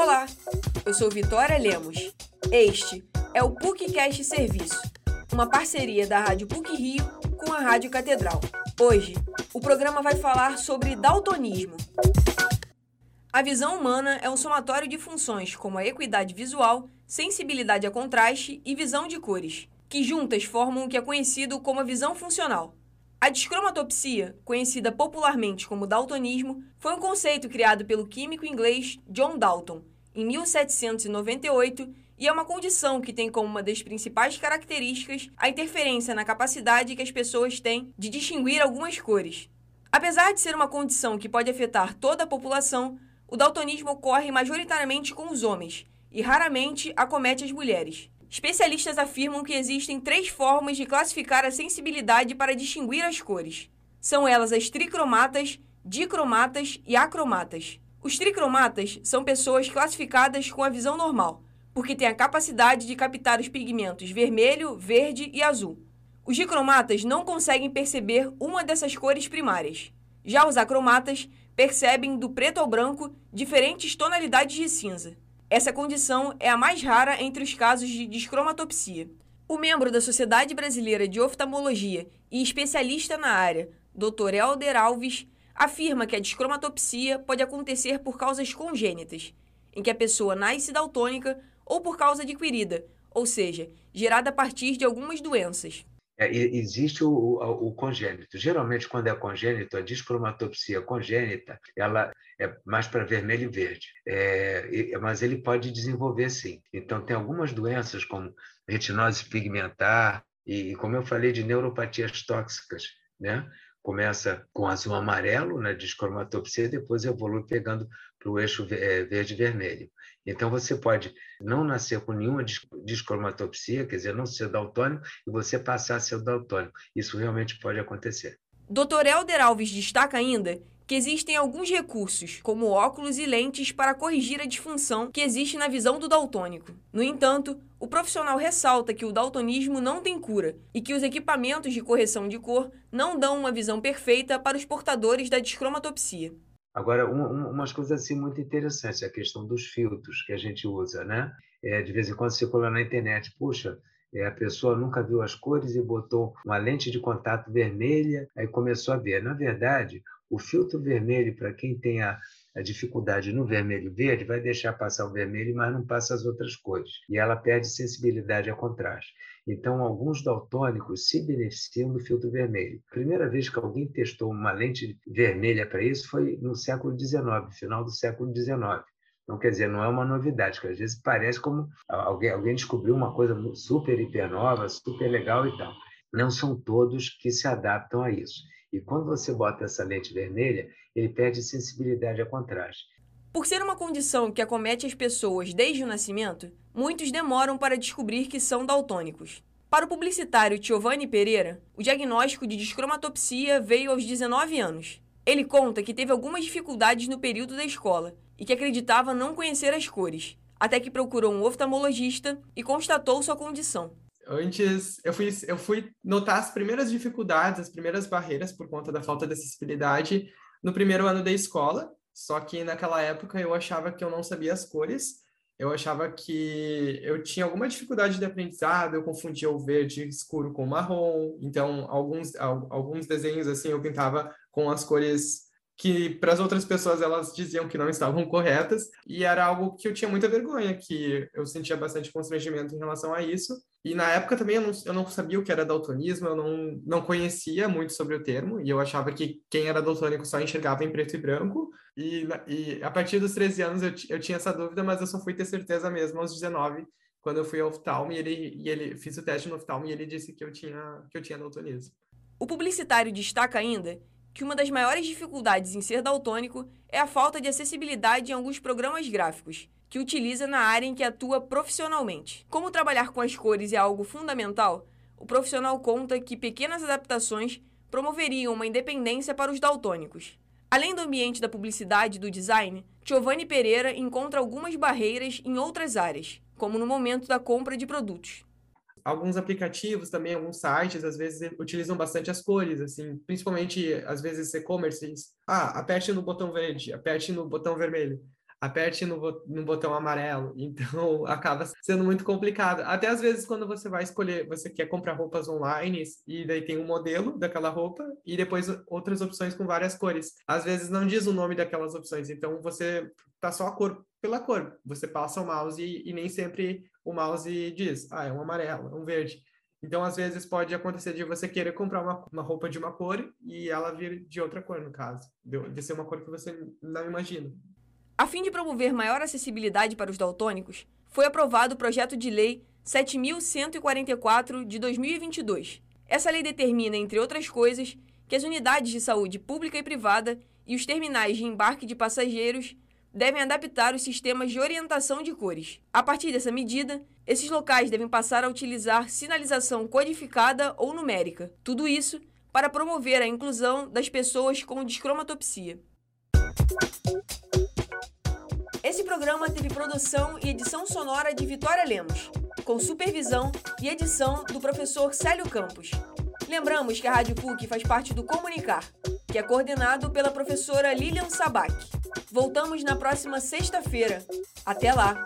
Olá, eu sou Vitória Lemos. Este é o PUCcast Serviço, uma parceria da Rádio PUC Rio com a Rádio Catedral. Hoje, o programa vai falar sobre daltonismo. A visão humana é um somatório de funções como a equidade visual, sensibilidade a contraste e visão de cores, que juntas formam o que é conhecido como a visão funcional. A descromatopsia, conhecida popularmente como daltonismo, foi um conceito criado pelo químico inglês John Dalton em 1798 e é uma condição que tem como uma das principais características a interferência na capacidade que as pessoas têm de distinguir algumas cores. Apesar de ser uma condição que pode afetar toda a população, o daltonismo ocorre majoritariamente com os homens e raramente acomete as mulheres. Especialistas afirmam que existem três formas de classificar a sensibilidade para distinguir as cores. São elas as tricromatas, dicromatas e acromatas. Os tricromatas são pessoas classificadas com a visão normal, porque têm a capacidade de captar os pigmentos vermelho, verde e azul. Os dicromatas não conseguem perceber uma dessas cores primárias. Já os acromatas percebem do preto ao branco diferentes tonalidades de cinza. Essa condição é a mais rara entre os casos de descromatopsia. O membro da Sociedade Brasileira de Oftalmologia e especialista na área, Dr. Helder Alves, afirma que a descromatopsia pode acontecer por causas congênitas, em que a pessoa nasce daltônica ou por causa adquirida, ou seja, gerada a partir de algumas doenças. É, existe o, o, o, congênito. Geralmente, quando é congênito, a descromatopsia congênita, ela é mais para vermelho e verde, é, mas ele pode desenvolver sim. Então, tem algumas doenças como retinose pigmentar e, como eu falei, de neuropatias tóxicas, né? Começa com azul amarelo na descromatopsia, depois evolui pegando para o eixo é, verde-vermelho. Então, você pode não nascer com nenhuma descromatopsia, quer dizer, não ser daltônico, e você passar a ser daltônico. Isso realmente pode acontecer. Dr. Helder Alves destaca ainda que existem alguns recursos, como óculos e lentes, para corrigir a disfunção que existe na visão do daltônico. No entanto, o profissional ressalta que o daltonismo não tem cura e que os equipamentos de correção de cor não dão uma visão perfeita para os portadores da descromatopsia. Agora, um, um, umas coisas assim muito interessantes, a questão dos filtros que a gente usa, né? É, de vez em quando circula na internet, puxa, é, a pessoa nunca viu as cores e botou uma lente de contato vermelha, aí começou a ver. Na verdade, o filtro vermelho, para quem tem a, a dificuldade no vermelho verde, vai deixar passar o vermelho, mas não passa as outras cores. E ela perde sensibilidade a contraste. Então, alguns daltônicos se beneficiam do filtro vermelho. A primeira vez que alguém testou uma lente vermelha para isso foi no século XIX, final do século XIX. Então, quer dizer, não é uma novidade, que às vezes parece como alguém, alguém descobriu uma coisa super hiper nova, super legal e tal. Não são todos que se adaptam a isso. E quando você bota essa lente vermelha, ele perde sensibilidade a contraste. Por ser uma condição que acomete as pessoas desde o nascimento, muitos demoram para descobrir que são daltônicos. Para o publicitário Giovanni Pereira, o diagnóstico de descromatopsia veio aos 19 anos. Ele conta que teve algumas dificuldades no período da escola e que acreditava não conhecer as cores, até que procurou um oftalmologista e constatou sua condição. Antes, eu fui, eu fui notar as primeiras dificuldades, as primeiras barreiras por conta da falta de acessibilidade no primeiro ano da escola, só que naquela época eu achava que eu não sabia as cores, eu achava que eu tinha alguma dificuldade de aprendizado, eu confundia o verde escuro com o marrom, então alguns, alguns desenhos assim eu pintava com as cores que para as outras pessoas elas diziam que não estavam corretas e era algo que eu tinha muita vergonha, que eu sentia bastante constrangimento em relação a isso. E na época também eu não, eu não sabia o que era daltonismo, eu não, não conhecia muito sobre o termo e eu achava que quem era daltônico só enxergava em preto e branco. E, e a partir dos 13 anos eu, eu tinha essa dúvida, mas eu só fui ter certeza mesmo aos 19, quando eu fui ao oftalmo e ele, e ele fiz o teste no oftalmo e ele disse que eu tinha, que eu tinha daltonismo. O publicitário destaca ainda que uma das maiores dificuldades em ser daltônico é a falta de acessibilidade em alguns programas gráficos, que utiliza na área em que atua profissionalmente. Como trabalhar com as cores é algo fundamental, o profissional conta que pequenas adaptações promoveriam uma independência para os daltônicos. Além do ambiente da publicidade e do design, Giovanni Pereira encontra algumas barreiras em outras áreas, como no momento da compra de produtos alguns aplicativos também, alguns sites, às vezes utilizam bastante as cores, assim, principalmente, às vezes, e-commerces. Ah, aperte no botão verde, aperte no botão vermelho. aperte no, no botão amarelo. Então, acaba sendo muito complicado. Até às vezes, quando você vai escolher, você quer comprar roupas online e daí tem um modelo daquela roupa e depois outras opções com várias cores. Às vezes não diz o nome daquelas opções, então você tá só a cor pela cor. Você passa o mouse e, e nem sempre o mouse diz, ah, é um amarelo, é um verde. Então, às vezes, pode acontecer de você querer comprar uma, uma roupa de uma cor e ela vir de outra cor, no caso. De, de ser uma cor que você não imagina. A fim de promover maior acessibilidade para os daltônicos, foi aprovado o projeto de lei 7.144 de 2022. Essa lei determina, entre outras coisas, que as unidades de saúde pública e privada e os terminais de embarque de passageiros devem adaptar os sistemas de orientação de cores. A partir dessa medida, esses locais devem passar a utilizar sinalização codificada ou numérica. Tudo isso para promover a inclusão das pessoas com descromatopsia. Esse programa teve produção e edição sonora de Vitória Lemos, com supervisão e edição do professor Célio Campos. Lembramos que a Rádio PUC faz parte do Comunicar, que é coordenado pela professora Lilian Sabac. Voltamos na próxima sexta-feira. Até lá!